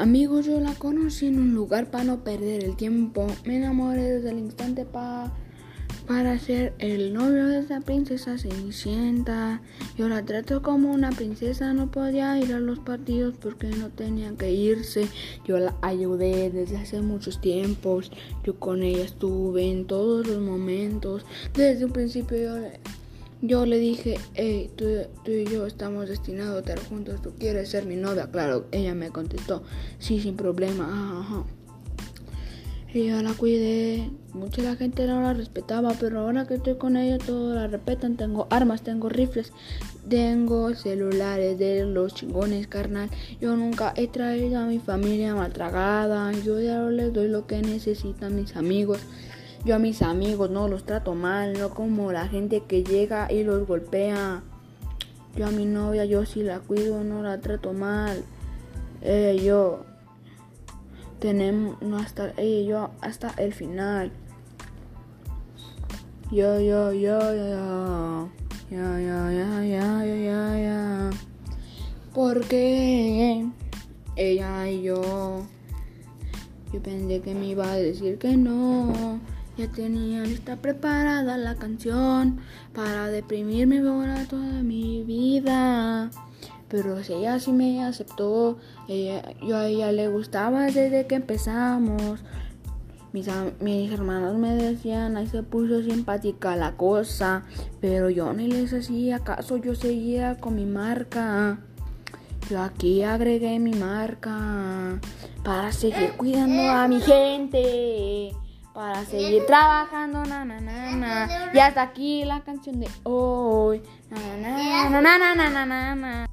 Amigos, yo la conocí en un lugar para no perder el tiempo. Me enamoré desde el instante pa para ser el novio de esa princesa Cenicienta. Yo la trato como una princesa, no podía ir a los partidos porque no tenía que irse. Yo la ayudé desde hace muchos tiempos. Yo con ella estuve en todos los momentos. Desde un principio yo yo le dije, hey, tú, y yo estamos destinados a estar juntos, ¿tú quieres ser mi novia? Claro, ella me contestó, sí, sin problema, ajá, Ella la cuidé, mucha la gente no la respetaba, pero ahora que estoy con ella todos la respetan. Tengo armas, tengo rifles, tengo celulares de los chingones, carnal. Yo nunca he traído a mi familia maltragada, yo ya les doy lo que necesitan mis amigos. Yo a mis amigos no los trato mal, no como la gente que llega y los golpea. Yo a mi novia yo sí la cuido, no la trato mal. Y yo tenemos no hasta y yo hasta el final. Yo yo yo yo ya ya ya ya ya ya ya porque ella y yo yo pensé que me iba a decir que no ya tenía lista preparada la canción para deprimirme ahora toda mi vida. Pero si ella sí me aceptó, yo a ella le gustaba desde que empezamos. Mis hermanos me decían, ahí se puso simpática la cosa, pero yo ni les hacía caso, yo seguía con mi marca. Yo aquí agregué mi marca para seguir cuidando a mi gente para seguir trabajando, na, na, na, na. Y hasta aquí la canción de hoy. Na, na, na, na, na, na, na, na, na.